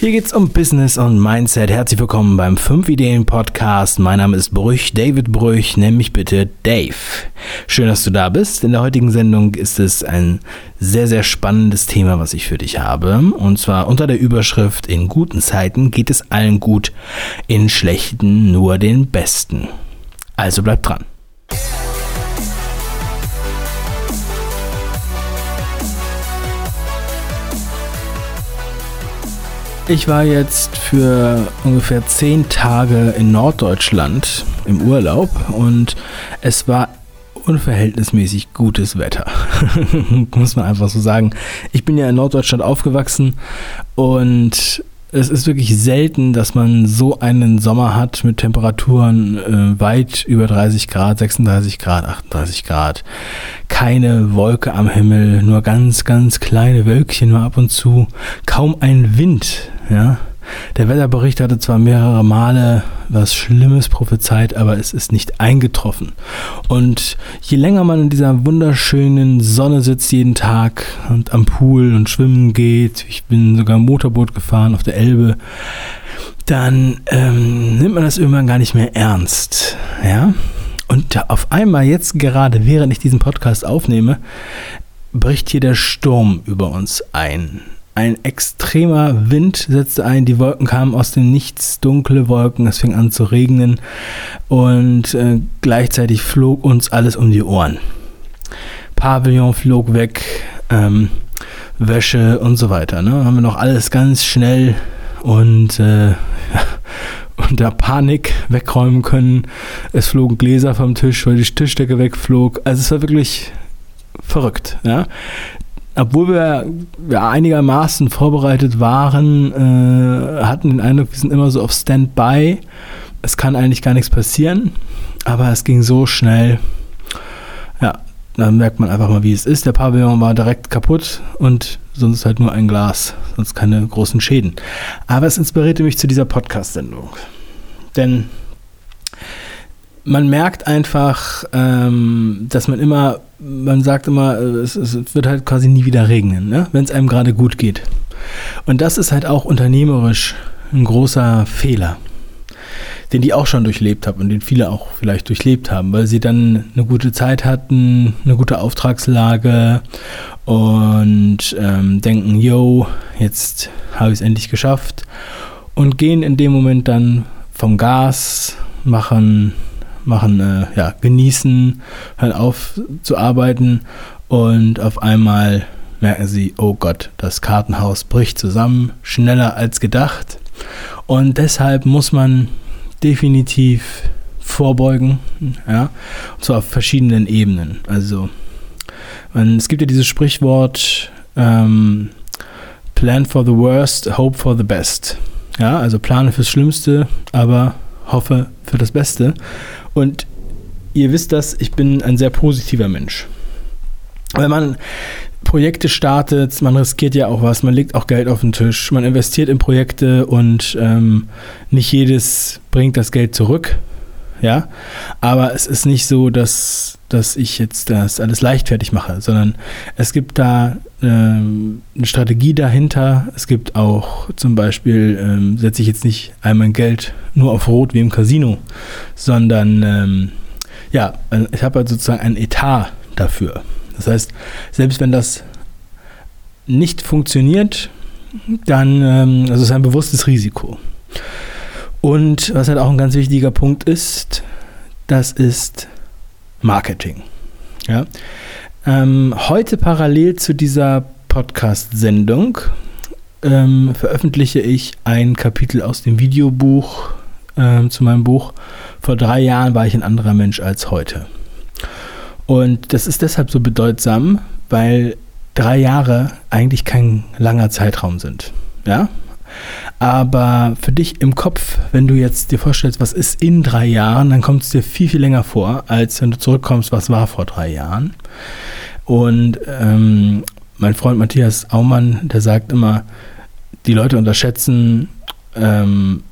Hier geht's um Business und Mindset. Herzlich willkommen beim 5 Ideen Podcast. Mein Name ist Brüch, David Brüch. Nenn mich bitte Dave. Schön, dass du da bist. In der heutigen Sendung ist es ein sehr, sehr spannendes Thema, was ich für dich habe. Und zwar unter der Überschrift In guten Zeiten geht es allen gut, in schlechten nur den Besten. Also bleib dran. Ich war jetzt für ungefähr zehn Tage in Norddeutschland im Urlaub und es war unverhältnismäßig gutes Wetter. Muss man einfach so sagen. Ich bin ja in Norddeutschland aufgewachsen und es ist wirklich selten, dass man so einen Sommer hat mit Temperaturen äh, weit über 30 Grad, 36 Grad, 38 Grad. Keine Wolke am Himmel, nur ganz, ganz kleine Wölkchen nur ab und zu. Kaum ein Wind, ja. Der Wetterbericht hatte zwar mehrere Male was Schlimmes prophezeit, aber es ist nicht eingetroffen. Und je länger man in dieser wunderschönen Sonne sitzt jeden Tag und am Pool und schwimmen geht, ich bin sogar Motorboot gefahren auf der Elbe, dann ähm, nimmt man das irgendwann gar nicht mehr ernst. Ja? Und auf einmal, jetzt gerade, während ich diesen Podcast aufnehme, bricht hier der Sturm über uns ein. Ein extremer Wind setzte ein, die Wolken kamen aus dem Nichts, dunkle Wolken, es fing an zu regnen und äh, gleichzeitig flog uns alles um die Ohren. Pavillon flog weg, ähm, Wäsche und so weiter. Ne? Haben wir noch alles ganz schnell und äh, unter Panik wegräumen können. Es flogen Gläser vom Tisch, weil die Tischdecke wegflog. Also es war wirklich verrückt. Ja? Obwohl wir ja, einigermaßen vorbereitet waren, äh, hatten den Eindruck, wir sind immer so auf Standby. Es kann eigentlich gar nichts passieren, aber es ging so schnell. Ja, dann merkt man einfach mal, wie es ist. Der Pavillon war direkt kaputt und sonst halt nur ein Glas, sonst keine großen Schäden. Aber es inspirierte mich zu dieser Podcast-Sendung. Denn man merkt einfach, ähm, dass man immer, man sagt immer, es, es wird halt quasi nie wieder regnen, ne? wenn es einem gerade gut geht. Und das ist halt auch unternehmerisch ein großer Fehler, den die auch schon durchlebt haben und den viele auch vielleicht durchlebt haben, weil sie dann eine gute Zeit hatten, eine gute Auftragslage und ähm, denken, yo, jetzt habe ich es endlich geschafft und gehen in dem Moment dann vom Gas, machen machen, äh, ja, genießen, hören auf zu arbeiten und auf einmal merken sie, oh Gott, das Kartenhaus bricht zusammen, schneller als gedacht. Und deshalb muss man definitiv vorbeugen, ja, und zwar auf verschiedenen Ebenen. Also, man, es gibt ja dieses Sprichwort, ähm, Plan for the worst, hope for the best. Ja, also plane fürs Schlimmste, aber hoffe für das Beste. Und ihr wisst das, ich bin ein sehr positiver Mensch. Wenn man Projekte startet, man riskiert ja auch was, man legt auch Geld auf den Tisch, man investiert in Projekte und ähm, nicht jedes bringt das Geld zurück. Ja, aber es ist nicht so, dass, dass ich jetzt das alles leichtfertig mache, sondern es gibt da ähm, eine Strategie dahinter. Es gibt auch zum Beispiel, ähm, setze ich jetzt nicht einmal Geld nur auf Rot wie im Casino, sondern ähm, ja, äh, ich habe halt sozusagen ein Etat dafür. Das heißt, selbst wenn das nicht funktioniert, dann ähm, also ist ein bewusstes Risiko. Und was halt auch ein ganz wichtiger Punkt ist, das ist Marketing. Ja? Ähm, heute parallel zu dieser Podcast-Sendung ähm, veröffentliche ich ein Kapitel aus dem Videobuch ähm, zu meinem Buch. Vor drei Jahren war ich ein anderer Mensch als heute. Und das ist deshalb so bedeutsam, weil drei Jahre eigentlich kein langer Zeitraum sind. Ja? Aber für dich im Kopf, wenn du jetzt dir vorstellst, was ist in drei Jahren, dann kommt es dir viel, viel länger vor, als wenn du zurückkommst, was war vor drei Jahren. Und ähm, mein Freund Matthias Aumann, der sagt immer, die Leute unterschätzen, ähm,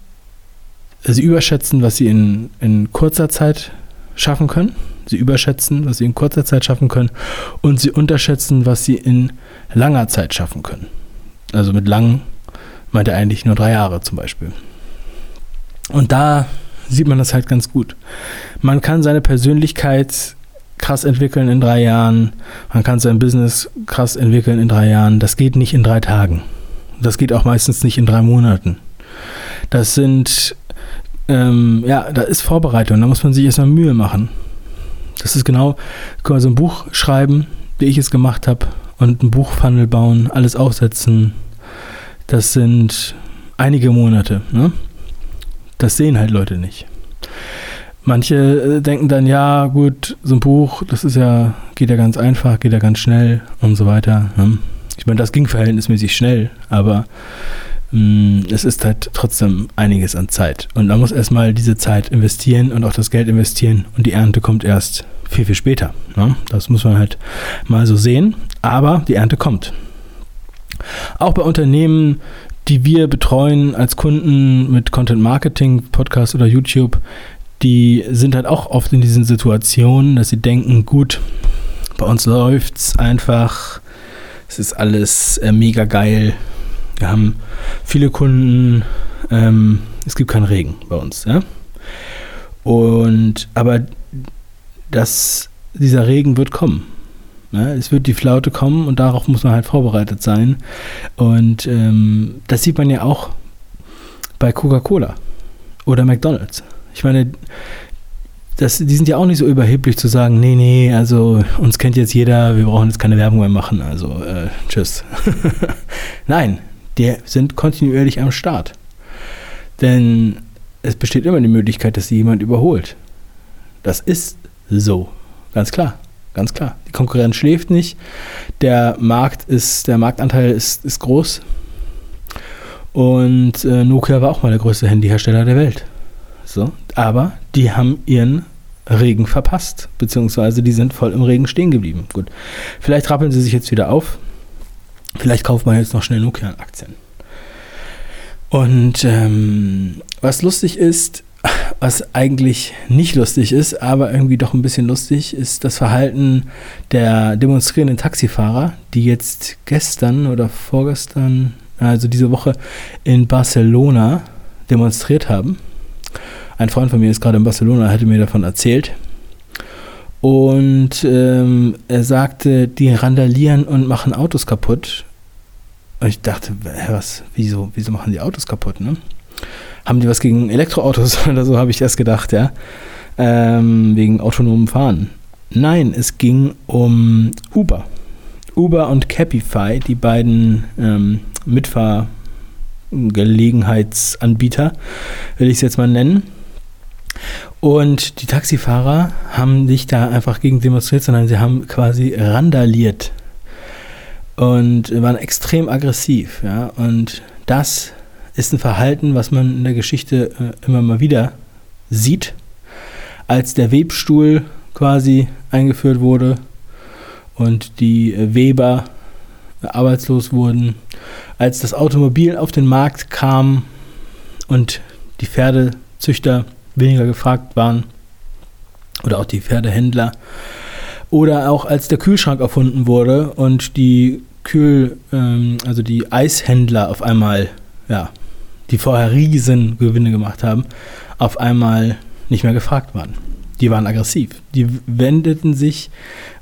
sie überschätzen, was sie in, in kurzer Zeit schaffen können. Sie überschätzen, was sie in kurzer Zeit schaffen können. Und sie unterschätzen, was sie in langer Zeit schaffen können. Also mit lang meinte eigentlich nur drei Jahre zum Beispiel. Und da sieht man das halt ganz gut. Man kann seine Persönlichkeit krass entwickeln in drei Jahren. Man kann sein Business krass entwickeln in drei Jahren. Das geht nicht in drei Tagen. Das geht auch meistens nicht in drei Monaten. Das sind, ähm, ja, da ist Vorbereitung. Da muss man sich erstmal Mühe machen. Das ist genau, kann man so ein Buch schreiben, wie ich es gemacht habe, und ein Buchfunnel bauen, alles aufsetzen. Das sind einige Monate. Ne? Das sehen halt Leute nicht. Manche äh, denken dann, ja, gut, so ein Buch, das ist ja, geht ja ganz einfach, geht ja ganz schnell und so weiter. Ne? Ich meine, das ging verhältnismäßig schnell, aber mh, mm, es ist halt trotzdem einiges an Zeit. Und man muss erstmal diese Zeit investieren und auch das Geld investieren und die Ernte kommt erst viel, viel später. Ne? Das muss man halt mal so sehen, aber die Ernte kommt. Auch bei Unternehmen, die wir betreuen als Kunden mit Content Marketing, Podcast oder YouTube, die sind halt auch oft in diesen Situationen, dass sie denken, gut, bei uns läuft es einfach, es ist alles äh, mega geil. Wir haben viele Kunden, ähm, es gibt keinen Regen bei uns, ja. Und aber das, dieser Regen wird kommen. Ja, es wird die Flaute kommen und darauf muss man halt vorbereitet sein. Und ähm, das sieht man ja auch bei Coca-Cola oder McDonald's. Ich meine, das, die sind ja auch nicht so überheblich zu sagen, nee, nee, also uns kennt jetzt jeder, wir brauchen jetzt keine Werbung mehr machen, also äh, tschüss. Nein, die sind kontinuierlich am Start. Denn es besteht immer die Möglichkeit, dass sie jemand überholt. Das ist so, ganz klar, ganz klar. Die Konkurrenz schläft nicht, der Markt ist, der Marktanteil ist, ist groß. Und äh, Nokia war auch mal der größte Handyhersteller der Welt. So, aber die haben ihren Regen verpasst, beziehungsweise die sind voll im Regen stehen geblieben. Gut, vielleicht rappeln sie sich jetzt wieder auf. Vielleicht kauft man jetzt noch schnell Nokia-Aktien. Und ähm, was lustig ist, was eigentlich nicht lustig ist, aber irgendwie doch ein bisschen lustig, ist das Verhalten der demonstrierenden Taxifahrer, die jetzt gestern oder vorgestern, also diese Woche in Barcelona demonstriert haben. Ein Freund von mir ist gerade in Barcelona, hatte mir davon erzählt. Und ähm, er sagte, die randalieren und machen Autos kaputt. Und ich dachte, was, wieso, wieso machen die Autos kaputt, ne? Haben die was gegen Elektroautos oder so, habe ich erst gedacht, ja. Ähm, wegen autonomem Fahren. Nein, es ging um Uber. Uber und Capify, die beiden ähm, Mitfahrgelegenheitsanbieter, will ich es jetzt mal nennen und die Taxifahrer haben nicht da einfach gegen demonstriert, sondern sie haben quasi randaliert und waren extrem aggressiv. Ja? Und das ist ein Verhalten, was man in der Geschichte äh, immer mal wieder sieht. Als der Webstuhl quasi eingeführt wurde und die äh, Weber arbeitslos wurden, als das Automobil auf den Markt kam und die Pferdezüchter weniger gefragt waren. Oder auch die Pferdehändler. Oder auch als der Kühlschrank erfunden wurde und die Kühl, ähm, also die Eishändler auf einmal, ja, die vorher riesen Gewinne gemacht haben, auf einmal nicht mehr gefragt waren. Die waren aggressiv. Die wendeten sich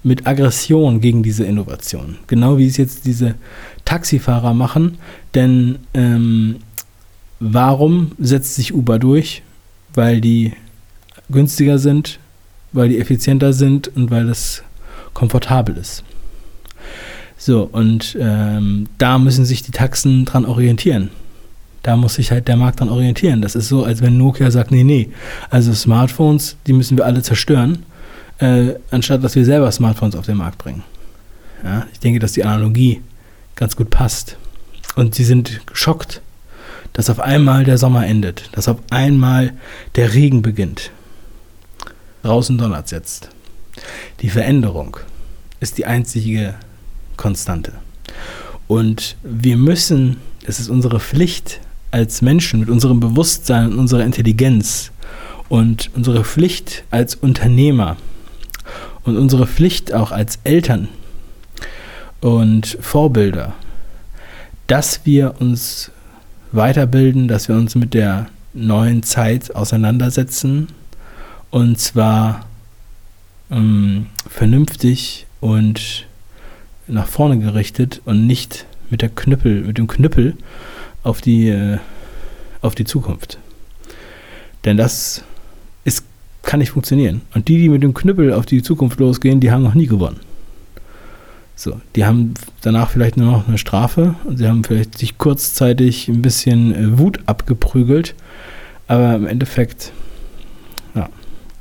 mit Aggression gegen diese Innovation. Genau wie es jetzt diese Taxifahrer machen. Denn ähm, warum setzt sich Uber durch? weil die günstiger sind, weil die effizienter sind und weil es komfortabel ist. So, und ähm, da müssen sich die Taxen dran orientieren. Da muss sich halt der Markt dran orientieren. Das ist so, als wenn Nokia sagt, nee, nee, also Smartphones, die müssen wir alle zerstören, äh, anstatt dass wir selber Smartphones auf den Markt bringen. Ja, ich denke, dass die Analogie ganz gut passt. Und sie sind geschockt, dass auf einmal der Sommer endet, dass auf einmal der Regen beginnt. Draußen donnert jetzt. Die Veränderung ist die einzige Konstante. Und wir müssen, es ist unsere Pflicht als Menschen mit unserem Bewusstsein und unserer Intelligenz und unsere Pflicht als Unternehmer und unsere Pflicht auch als Eltern und Vorbilder, dass wir uns weiterbilden, dass wir uns mit der neuen Zeit auseinandersetzen. Und zwar ähm, vernünftig und nach vorne gerichtet und nicht mit der Knüppel, mit dem Knüppel auf die, äh, auf die Zukunft. Denn das ist, kann nicht funktionieren. Und die, die mit dem Knüppel auf die Zukunft losgehen, die haben noch nie gewonnen. So, die haben danach vielleicht nur noch eine Strafe und sie haben vielleicht sich kurzzeitig ein bisschen äh, Wut abgeprügelt, aber im Endeffekt ja,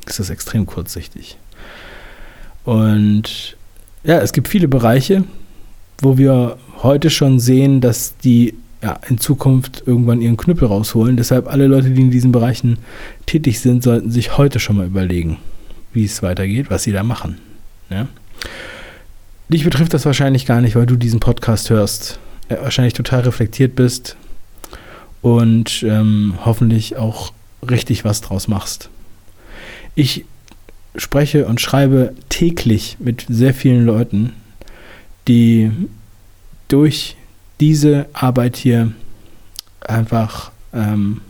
ist das extrem kurzsichtig. Und ja, es gibt viele Bereiche, wo wir heute schon sehen, dass die ja, in Zukunft irgendwann ihren Knüppel rausholen. Deshalb alle Leute, die in diesen Bereichen tätig sind, sollten sich heute schon mal überlegen, wie es weitergeht, was sie da machen. Ja? Dich betrifft das wahrscheinlich gar nicht, weil du diesen Podcast hörst, wahrscheinlich total reflektiert bist und ähm, hoffentlich auch richtig was draus machst. Ich spreche und schreibe täglich mit sehr vielen Leuten, die durch diese Arbeit hier einfach ähm,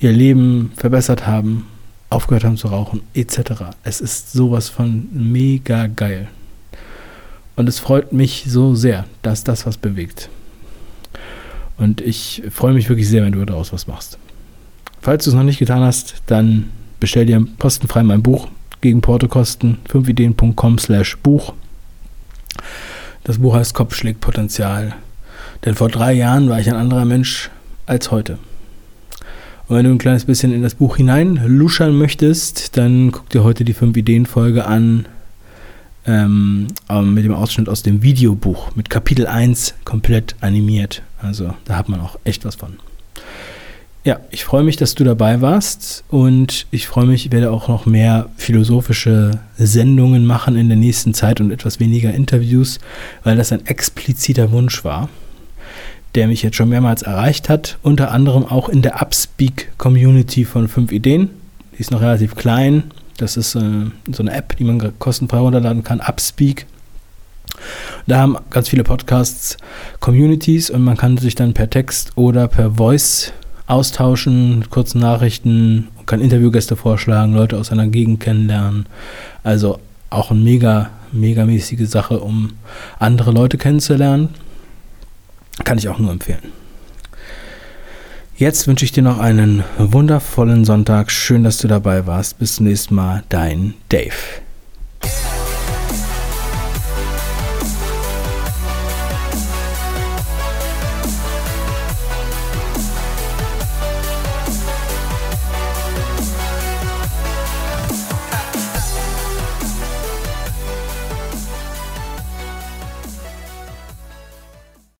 ihr Leben verbessert haben, aufgehört haben zu rauchen, etc. Es ist sowas von mega geil. Und es freut mich so sehr, dass das was bewegt. Und ich freue mich wirklich sehr, wenn du daraus was machst. Falls du es noch nicht getan hast, dann bestell dir postenfrei mein Buch gegen Portokosten 5ideen.com slash Buch. Das Buch heißt Kopf schlägt Potenzial. Denn vor drei Jahren war ich ein anderer Mensch als heute. Und wenn du ein kleines bisschen in das Buch hinein luschern möchtest, dann guck dir heute die 5-Ideen-Folge an ähm, mit dem Ausschnitt aus dem Videobuch mit Kapitel 1 komplett animiert. Also da hat man auch echt was von. Ja, ich freue mich, dass du dabei warst und ich freue mich, ich werde auch noch mehr philosophische Sendungen machen in der nächsten Zeit und etwas weniger Interviews, weil das ein expliziter Wunsch war, der mich jetzt schon mehrmals erreicht hat, unter anderem auch in der Upspeak Community von 5 Ideen. Die ist noch relativ klein. Das ist äh, so eine App, die man kostenfrei runterladen kann, Upspeak. Da haben ganz viele Podcasts Communities und man kann sich dann per Text oder per Voice austauschen, kurzen Nachrichten, kann Interviewgäste vorschlagen, Leute aus einer Gegend kennenlernen. Also auch eine mega, mega mäßige Sache, um andere Leute kennenzulernen. Kann ich auch nur empfehlen. Jetzt wünsche ich dir noch einen wundervollen Sonntag. Schön, dass du dabei warst. Bis zum nächsten Mal. Dein Dave.